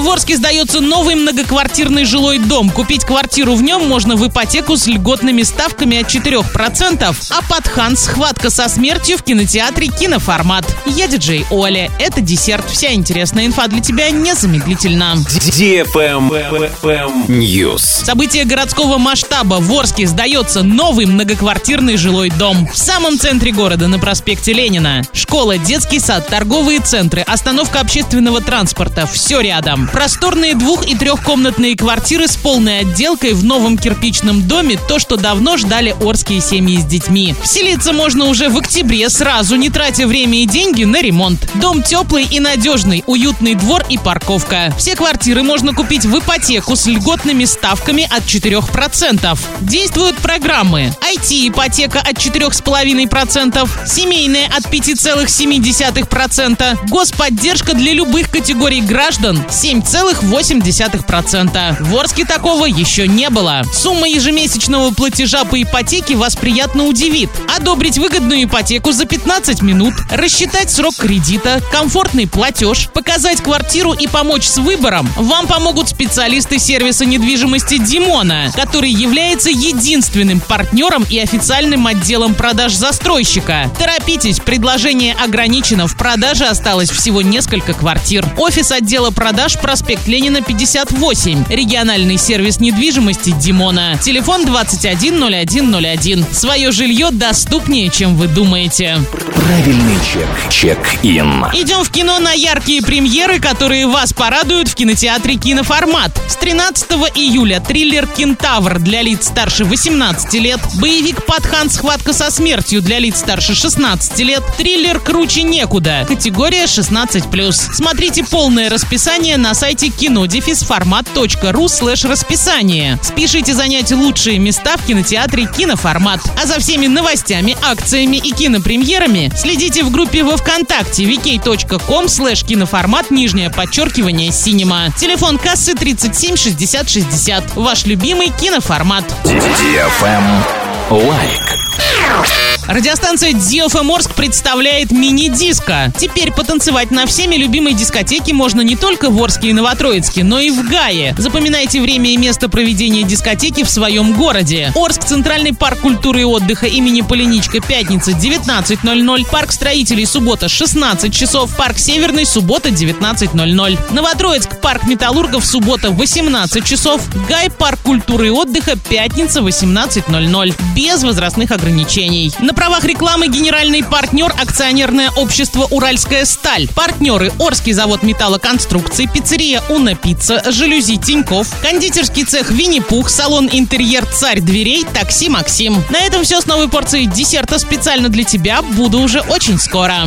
В Орске сдается новый многоквартирный жилой дом. Купить квартиру в нем можно в ипотеку с льготными ставками от 4%. А под Хан схватка со смертью в кинотеатре «Киноформат». Я диджей Оля. Это десерт. Вся интересная инфа для тебя незамедлительно. News. Событие городского масштаба. В Орске сдается новый многоквартирный жилой дом. В самом центре города, на проспекте Ленина. Школа, детский сад, торговые центры, остановка общественного транспорта. Все рядом. Просторные двух- и трехкомнатные квартиры с полной отделкой в новом кирпичном доме. То, что давно ждали орские семьи с детьми. Вселиться можно уже в октябре сразу, не тратя время и деньги на ремонт. Дом теплый и надежный, уютный двор и парковка. Все квартиры можно купить в ипотеку с льготными ставками от 4%. Действуют программы IT-ипотека от 4,5%, семейная от 5,7%, господдержка для любых категорий граждан 7,8%. В Орске такого еще не было. Сумма ежемесячного платежа по ипотеке вас приятно удивит. Одобрить выгодную ипотеку за 15 минут, рассчитать срок кредита, комфортный платеж, показать квартиру и помочь с выбором вам помогут специалисты сервиса недвижимости Димона, который является единственным партнером и официальным отделом продаж застройщика. Торопитесь, предложение ограничено, в продаже осталось всего несколько квартир. Офис отдела продаж проспект Ленина 58. Региональный сервис недвижимости Димона. Телефон 210101. Свое жилье доступнее, чем вы думаете. Правильный чек. Check-in. Идем в кино на яркие премьеры, которые вас порадуют в кинотеатре «Киноформат». С 13 июля триллер «Кентавр» для лиц старше 18 лет, боевик «Патхан. Схватка со смертью» для лиц старше 16 лет, триллер «Круче некуда» категория 16+. Смотрите полное расписание на сайте кинодефисформат.ру слэш расписание. Спешите занять лучшие места в кинотеатре «Киноформат». А за всеми новостями, акциями и кинопремьерами следите в группе во Вконтакте vk.com слэш киноформат нижнее подчеркивание cinema. Телефон кассы 37 60 60. Ваш любимый киноформат. Лайк. Радиостанция DFM Орск представляет мини-диско. Теперь потанцевать на всеми любимой дискотеке можно не только в Орске и Новотроицке, но и в Гае. Запоминайте время и место проведения дискотеки в своем городе. Орск, Центральный парк культуры и отдыха имени Полиничка, пятница 19.00, парк строителей, суббота 16 часов, парк Северный, суббота 19.00. Новотроицк, парк металлургов, суббота 18 часов, Гай, парк культуры и отдыха, пятница 18.00. Без возрастных ограничений. На правах рекламы генеральный партнер акционерное общество «Уральская сталь». Партнеры Орский завод металлоконструкций, пиццерия «Уна Пицца», жалюзи Тиньков, кондитерский цех «Винни-Пух», салон «Интерьер Царь дверей», такси «Максим». На этом все с новой порцией десерта специально для тебя. Буду уже очень скоро.